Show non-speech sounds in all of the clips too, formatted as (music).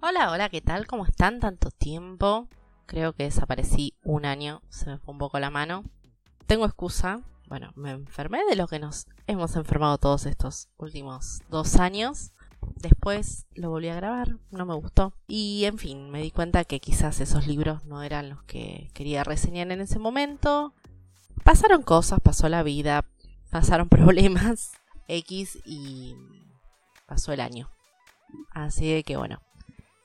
Hola, hola, ¿qué tal? ¿Cómo están? Tanto tiempo. Creo que desaparecí un año, se me fue un poco la mano. Tengo excusa. Bueno, me enfermé de lo que nos hemos enfermado todos estos últimos dos años. Después lo volví a grabar, no me gustó. Y en fin, me di cuenta que quizás esos libros no eran los que quería reseñar en ese momento. Pasaron cosas, pasó la vida, pasaron (laughs) problemas X y pasó el año. Así que bueno,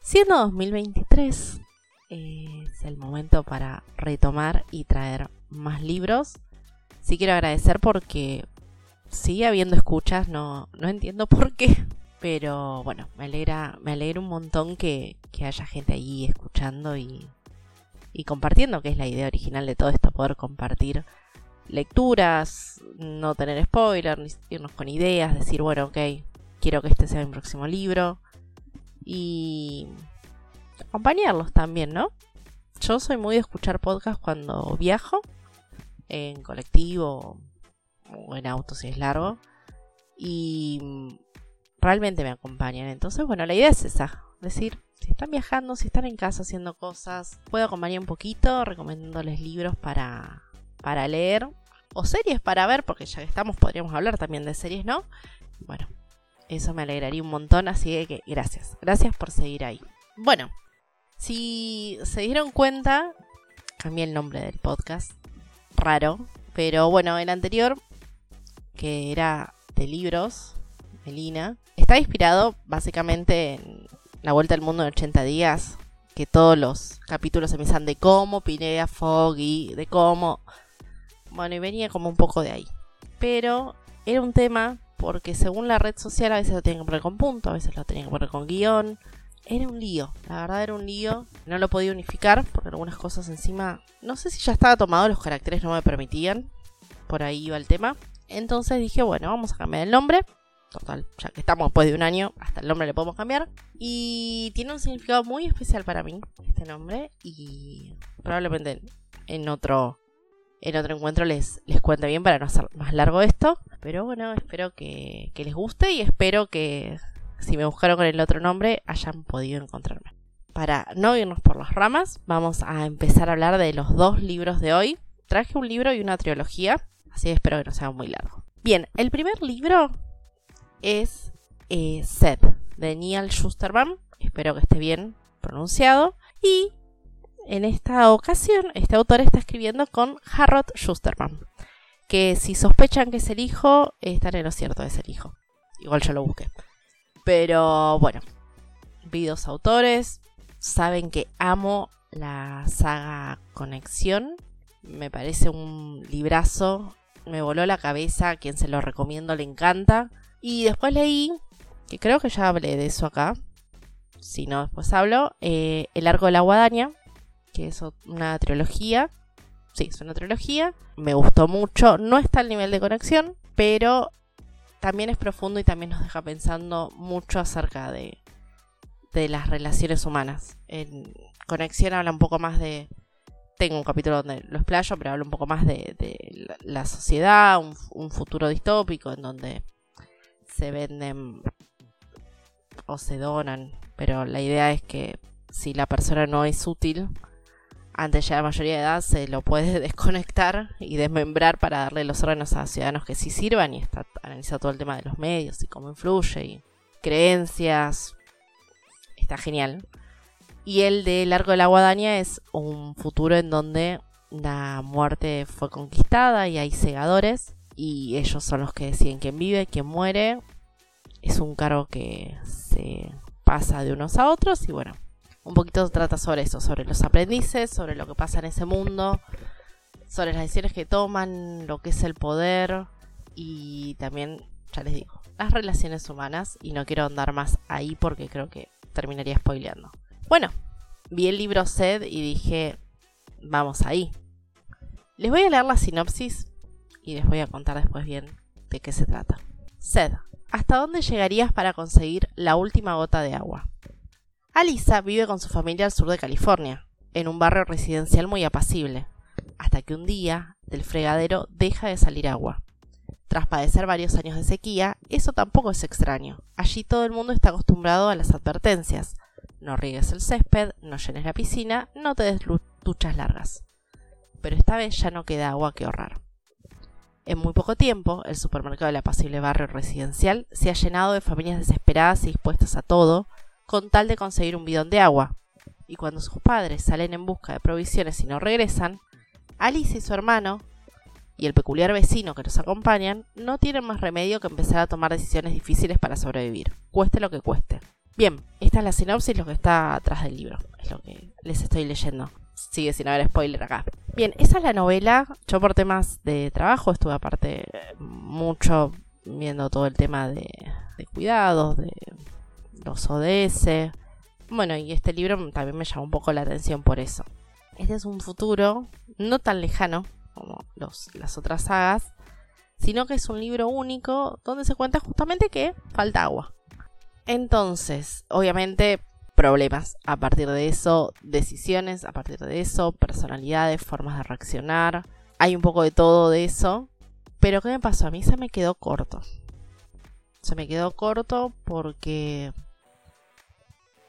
siendo 2023 es el momento para retomar y traer más libros. Sí quiero agradecer porque sigue habiendo escuchas, no, no entiendo por qué. Pero bueno, me alegra, me alegra un montón que, que haya gente ahí escuchando y, y compartiendo, que es la idea original de todo esto, poder compartir lecturas, no tener spoilers, irnos con ideas, decir, bueno, ok, quiero que este sea mi próximo libro. Y acompañarlos también, ¿no? Yo soy muy de escuchar podcast cuando viajo, en colectivo o en auto si es largo. Y realmente me acompañan. Entonces, bueno, la idea es esa. Decir, si están viajando, si están en casa haciendo cosas, puedo acompañar un poquito recomendándoles libros para, para leer o series para ver, porque ya que estamos podríamos hablar también de series, ¿no? Bueno, eso me alegraría un montón, así que gracias. Gracias por seguir ahí. Bueno, si se dieron cuenta, cambié el nombre del podcast. Raro, pero bueno, el anterior, que era de libros, Melina, está inspirado básicamente en La Vuelta al Mundo en 80 días, que todos los capítulos se empiezan de cómo Pineda Foggy, de cómo... Bueno, y venía como un poco de ahí. Pero era un tema porque según la red social a veces lo tenían que poner con punto, a veces lo tenían que poner con guion. Era un lío, la verdad era un lío. No lo podía unificar porque algunas cosas encima, no sé si ya estaba tomado, los caracteres no me permitían. Por ahí iba el tema. Entonces dije, bueno, vamos a cambiar el nombre. Total, ya que estamos después de un año, hasta el nombre le podemos cambiar. Y tiene un significado muy especial para mí, este nombre. Y probablemente en otro, en otro encuentro les, les bien para no hacer más largo esto. Pero bueno, espero que, que les guste y espero que si me buscaron con el otro nombre hayan podido encontrarme. Para no irnos por las ramas, vamos a empezar a hablar de los dos libros de hoy. Traje un libro y una trilogía, así que espero que no sea muy largo. Bien, el primer libro es eh, Sed, de Neil Schusterman. Espero que esté bien pronunciado. Y en esta ocasión, este autor está escribiendo con Harrod Schusterman. Que si sospechan que es el hijo, están en lo cierto, es el hijo. Igual yo lo busqué. Pero bueno, vi dos autores. Saben que amo la saga Conexión. Me parece un librazo. Me voló la cabeza. A quien se lo recomiendo le encanta. Y después leí, que creo que ya hablé de eso acá. Si no, después hablo. Eh, el Arco de la Guadaña, que es una trilogía. Sí, es una trilogía. Me gustó mucho. No está al nivel de conexión, pero también es profundo y también nos deja pensando mucho acerca de, de las relaciones humanas. En conexión habla un poco más de. Tengo un capítulo donde lo explayo, pero habla un poco más de, la sociedad, un futuro distópico en donde se venden o se donan, pero la idea es que si la persona no es útil, antes ya de mayoría de edad se lo puede (laughs) desconectar y desmembrar para darle los órganos a ciudadanos que sí sirvan y está analizado todo el tema de los medios y cómo influye y creencias. Está genial. Y el de Largo de la Guadaña es un futuro en donde la muerte fue conquistada y hay segadores y ellos son los que deciden quién vive, quién muere. Es un cargo que se pasa de unos a otros y bueno, un poquito trata sobre eso, sobre los aprendices, sobre lo que pasa en ese mundo, sobre las decisiones que toman, lo que es el poder y también, ya les digo, las relaciones humanas y no quiero andar más ahí porque creo que terminaría spoileando. Bueno, vi el libro Sed y dije, vamos ahí. Les voy a leer la sinopsis y les voy a contar después bien de qué se trata. Sed, ¿hasta dónde llegarías para conseguir la última gota de agua? Alisa vive con su familia al sur de California, en un barrio residencial muy apacible, hasta que un día del fregadero deja de salir agua. Tras padecer varios años de sequía, eso tampoco es extraño. Allí todo el mundo está acostumbrado a las advertencias. no riegues el césped, no llenes la piscina, no te des duchas largas. Pero esta vez ya no queda agua que ahorrar. En muy poco tiempo, el supermercado del apacible barrio residencial se ha llenado de familias desesperadas y dispuestas a todo, con tal de conseguir un bidón de agua. Y cuando sus padres salen en busca de provisiones y no regresan, Alice y su hermano, y el peculiar vecino que los acompañan, no tienen más remedio que empezar a tomar decisiones difíciles para sobrevivir, cueste lo que cueste. Bien, esta es la sinopsis, lo que está atrás del libro, es lo que les estoy leyendo. Sigue sin haber spoiler acá. Bien, esa es la novela. Yo por temas de trabajo estuve aparte mucho viendo todo el tema de, de cuidados, de los ODS. Bueno, y este libro también me llamó un poco la atención por eso. Este es un futuro no tan lejano como las otras sagas, sino que es un libro único donde se cuenta justamente que falta agua. Entonces, obviamente, problemas a partir de eso, decisiones a partir de eso, personalidades, formas de reaccionar. Hay un poco de todo de eso. Pero ¿qué me pasó? A mí se me quedó corto. Se me quedó corto porque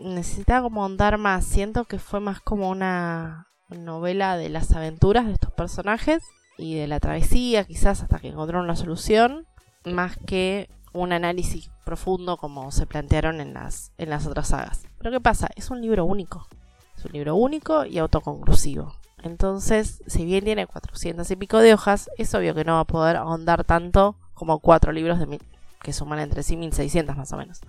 necesitaba como andar más. Siento que fue más como una novela de las aventuras de estos personajes y de la travesía, quizás hasta que encontraron una solución, más que un análisis profundo como se plantearon en las, en las otras sagas. Pero ¿qué pasa? Es un libro único. Es un libro único y autoconclusivo. Entonces, si bien tiene 400 y pico de hojas, es obvio que no va a poder ahondar tanto como cuatro libros de que suman entre sí 1600 más o menos.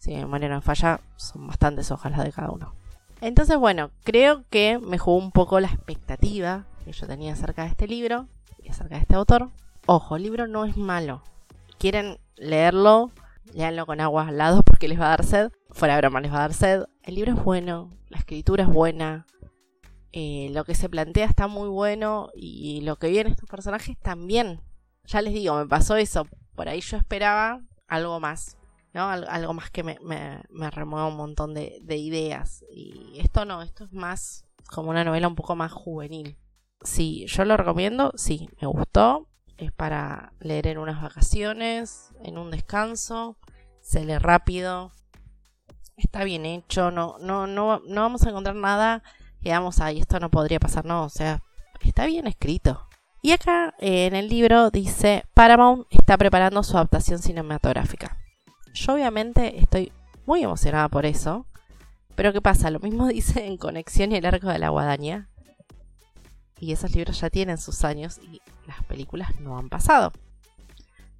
Si mi memoria no falla, son bastantes hojas las de cada uno. Entonces, bueno, creo que me jugó un poco la expectativa que yo tenía acerca de este libro y acerca de este autor. Ojo, el libro no es malo. Quieren leerlo, leanlo con agua al lado porque les va a dar sed. Fuera de broma, les va a dar sed. El libro es bueno, la escritura es buena, eh, lo que se plantea está muy bueno y lo que vienen estos personajes también. Ya les digo, me pasó eso. Por ahí yo esperaba algo más. ¿No? algo más que me, me, remueva un montón de, ideas. Y esto no, esto es más como una novela un poco más juvenil. Sí, yo lo recomiendo, sí, me gustó. Es para leer en unas vacaciones, en un descanso. Se lee rápido. Está bien hecho. No, no, no, no vamos a encontrar nada que vamos ahí, esto no podría pasar, no. O sea, está bien escrito. Y acá eh, en el libro dice, Paramount está preparando su adaptación cinematográfica. Yo obviamente estoy muy emocionada por eso. Pero ¿qué pasa? Lo mismo (laughs) dice en Conexión y el Arco de la Guadaña. Y esos libros ya tienen sus años y las películas no han pasado.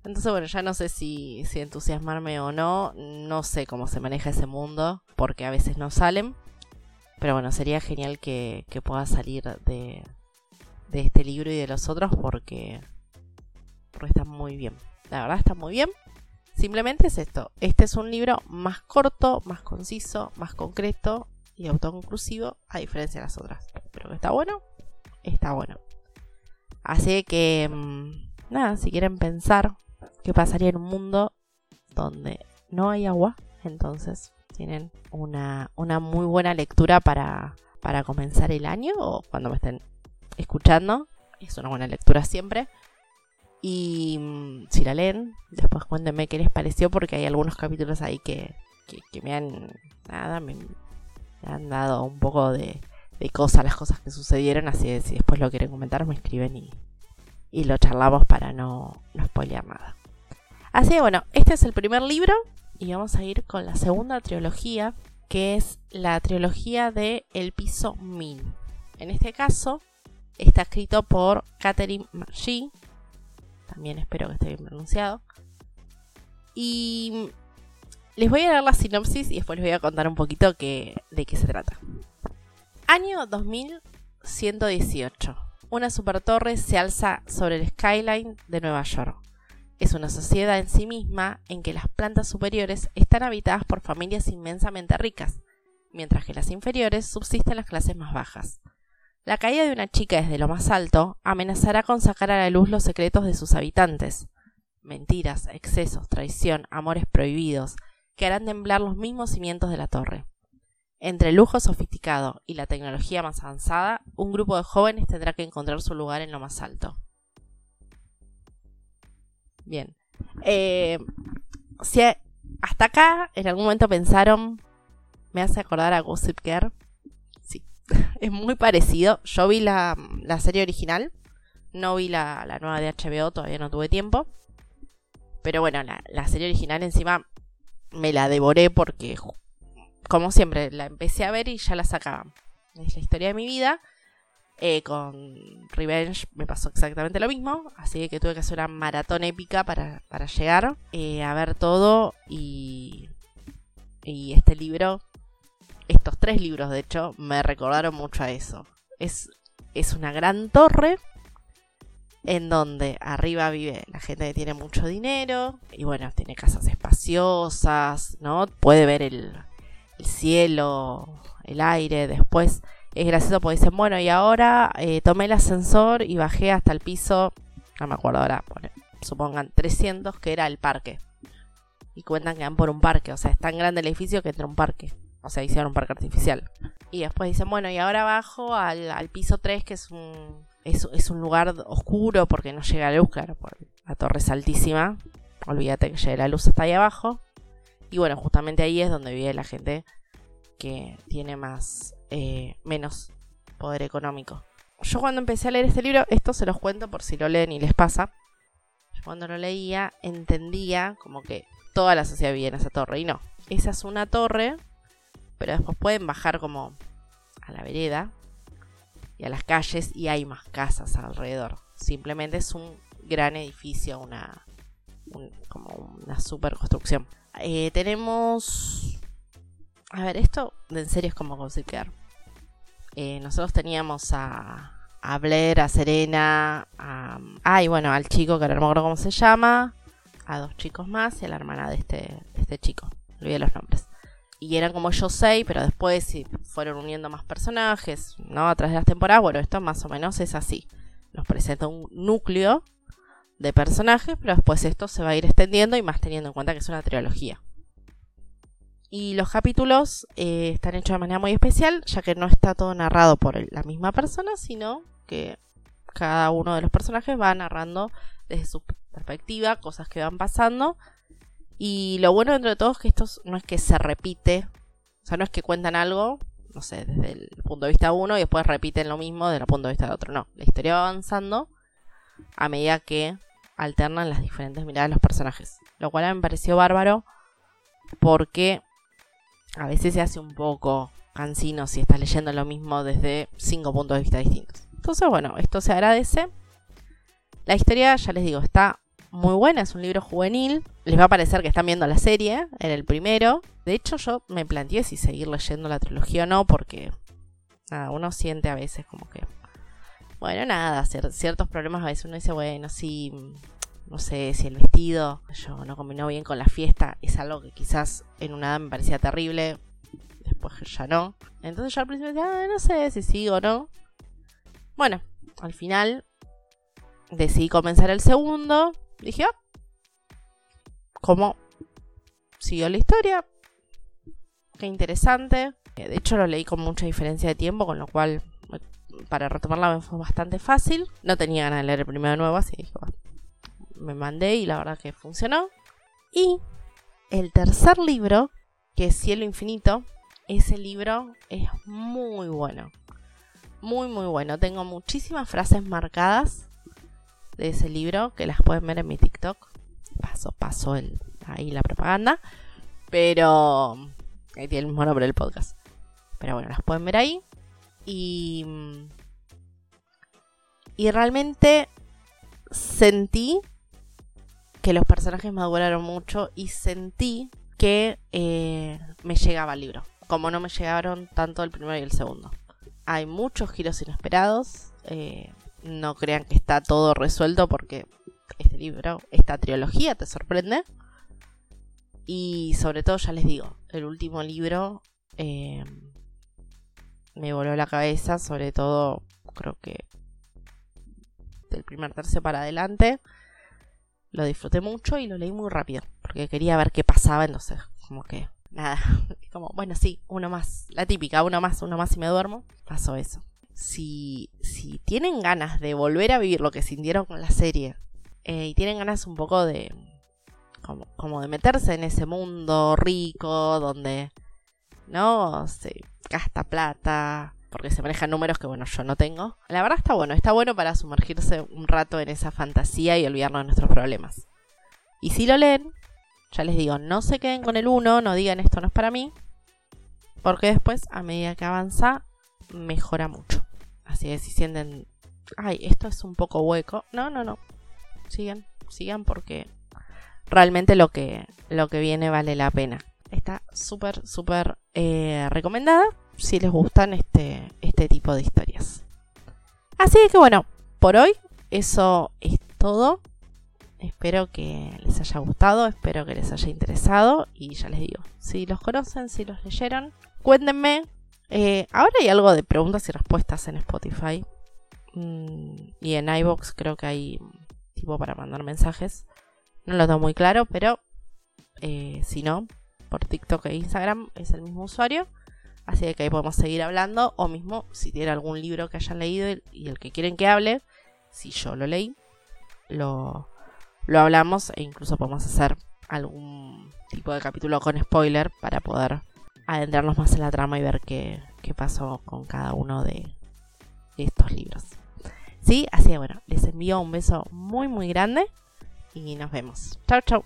Entonces, bueno, ya no sé si, si entusiasmarme o no. No sé cómo se maneja ese mundo, porque a veces no salen. Pero bueno, sería genial que, que pueda salir de, de este libro y de los otros porque, porque está muy bien. La verdad está muy bien. Simplemente es esto. Este es un libro más corto, más conciso, más concreto y autoconclusivo, a diferencia de las otras. Pero que está bueno, está bueno. Así que, mm, nada, si quieren pensar qué pasaría en un mundo donde no hay agua, entonces tienen una, una muy buena lectura para, para comenzar el año o cuando me estén escuchando. Es una buena lectura siempre. Y mm, si la leen, después cuéntenme qué les pareció, porque hay algunos capítulos ahí que, que, me han. Nada, me, han dado un poco de, de cosa las cosas que sucedieron. Así que si después lo quieren comentar, me escriben y, y lo charlamos para no, no spoilear nada. Así que bueno, este es el primer libro y vamos a ir con la segunda trilogía, que es la trilogía de El piso 1000. En este caso, está escrito por Catherine Margie también espero que esté bien pronunciado. Y les voy a dar la sinopsis y después les voy a contar un poquito de qué se trata. Año 2118. Una supertorre se alza sobre el skyline de Nueva York. Es una sociedad en sí misma en que las plantas superiores están habitadas por familias inmensamente ricas, mientras que las inferiores subsisten las clases más bajas. La caída de una chica desde lo más alto amenazará con sacar a la luz los secretos de sus habitantes. Mentiras, excesos, traición, amores prohibidos, que harán temblar los mismos cimientos de la torre. Entre el lujo sofisticado y la tecnología más avanzada, un grupo de jóvenes tendrá que encontrar su lugar en lo más alto. Bien. Eh, hasta acá en algún momento pensaron me hace acordar a Gossip Girl. (laughs) Es muy parecido. Yo vi la, serie original, no vi la, nueva de HBO, todavía no tuve tiempo. Pero bueno, la, la serie original encima me la devoré porque, como siempre, la empecé a ver y ya la sacaban. Es la historia de mi vida. Eh, con Revenge me pasó exactamente lo mismo, así que tuve que hacer una maratón épica para, llegar eh, a ver todo y, y este libro, estos tres libros de hecho, me recordaron mucho a eso. Es, es una gran torre en donde arriba vive la gente que tiene mucho dinero y bueno, tiene casas espaciosas, ¿no? Puede ver el, el cielo, el aire, después es gracioso porque dicen, bueno, y ahora eh, tomé el ascensor y bajé hasta el piso, no me acuerdo ahora, supongan 300, que era el parque. Y cuentan que van por un parque, o sea, es tan grande el edificio que entra un parque. O sea, hicieron un parque artificial. Y después dicen, bueno, y ahora bajo al, piso 3, que es un, es, un lugar oscuro porque no llega la luz, claro, la torre es altísima. Olvídate que llegue la luz hasta ahí abajo. Y bueno, justamente ahí es donde vive la gente que tiene más eh, menos poder económico. Yo cuando empecé a leer este libro, esto se los cuento por si lo leen y les pasa. cuando lo leía entendía como que toda la sociedad vivía en esa torre. Y no, esa es una torre, pero después pueden bajar como a la vereda y a las calles y hay más casas alrededor. Simplemente es un gran edificio, una, como una super construcción. Eh, tenemos... A ver, esto en serio es como considerar. Eh, nosotros teníamos a, a Blair, a Serena, a... Ah, y bueno, al chico que ahora no me acuerdo cómo se llama, a dos chicos más y a la hermana de este, este chico. Olvidé los nombres. Y eran como yo seis, pero después si fueron uniendo más personajes, ¿no? A través de las temporadas, bueno, esto más o menos es así. Nos presenta un núcleo de personajes, pero después esto se va a ir extendiendo y más teniendo en cuenta que es una trilogía. Y los capítulos eh, están hechos de manera muy especial, ya que no está todo narrado por la misma persona, sino que cada uno de los personajes va narrando desde su perspectiva cosas que van pasando. Y lo bueno dentro de todo es que esto no es que se repite, o sea, no es que cuentan algo, no sé, desde el punto de vista de uno y después repiten lo mismo desde el punto de vista de otro. No, la historia va avanzando a medida que alternan las diferentes miradas de los personajes. Lo cual me pareció bárbaro porque a veces se hace un poco cansino si estás leyendo lo mismo desde cinco puntos de vista distintos. Entonces, bueno, esto se agradece. La historia, ya les digo, está muy buena, es un libro juvenil. Les va a parecer que están viendo la serie, en el primero. De hecho, yo me planteé si seguir leyendo la trilogía o no, porque nada, uno siente a veces como que, bueno, nada, ciertos problemas a veces uno dice, bueno, sí, no sé si el vestido yo no combinó bien con la fiesta, es algo que quizás en una edad me parecía terrible, después ya no. Entonces yo al principio decía, ah, no sé si sigo o no. Bueno, al final decidí comenzar el segundo. Dije, oh, ¿cómo siguió la historia? Qué interesante. Eh, de hecho lo leí con mucha diferencia de tiempo, con lo cual para retomarla fue bastante fácil. No tenía ganas de leer el primero de nuevo, así dije, me mandé y la verdad que funcionó. Y el tercer libro, que es Cielo Infinito, ese libro es muy bueno. Muy, muy bueno. Tengo muchísimas frases marcadas de ese libro que las pueden ver en mi TikTok. Paso, paso el, ahí la propaganda. Pero ahí tiene el mismo nombre del podcast. Pero bueno, las pueden ver ahí. Y, y realmente sentí que los personajes maduraron mucho y sentí que eh, me llegaba el libro, como no me llegaron tanto el primero y el segundo. Hay muchos giros inesperados, eh, no crean que está todo resuelto porque este libro, esta trilogía te sorprende. Y sobre todo, ya les digo, el último libro eh, me voló la cabeza, sobre todo creo que del primer tercio para adelante lo disfruté mucho y lo leí muy rápido, porque quería ver qué pasaba, entonces, como que, nada, (laughs) como, bueno, sí, uno más, la típica, uno más, uno más y me duermo, pasó eso. Si, si tienen ganas de volver a vivir lo que sintieron con la serie eh, y tienen ganas un poco de, como, como de meterse en ese mundo rico donde ¿no? Se gasta plata, porque se manejan números que, bueno, yo no tengo. La verdad está bueno, está bueno para sumergirse un rato en esa fantasía y olvidarnos de nuestros problemas. Y si lo leen, ya les digo, no se queden con el 1, no digan esto no es para mí, porque después, a medida que avanza, mejora mucho. Así que si sienten, ay, esto es un poco hueco, no, no, no, sigan, sigan porque realmente lo que, lo que viene vale la pena. Está súper, súper eh, recomendada si les gustan este, este tipo de historias. Así que bueno, por hoy eso es todo. Espero que les haya gustado, espero que les haya interesado y ya les digo, si los conocen, si los leyeron, cuéntenme. Eh, ahora hay algo de preguntas y respuestas en Spotify mm, y en iBox creo que hay tipo para mandar mensajes. No lo tengo muy claro, pero eh, si no, por TikTok e Instagram es el mismo usuario. Así que ahí podemos seguir hablando. O mismo, si tiene algún libro que hayan leído y el que quieren que hable, si yo lo leí, lo, lo hablamos e incluso podemos hacer algún tipo de capítulo con spoiler para poder adentrarnos más en la trama y ver qué, qué pasó con cada uno de estos libros. Sí, así que bueno, les envío un beso muy muy grande y nos vemos. Chao, chao.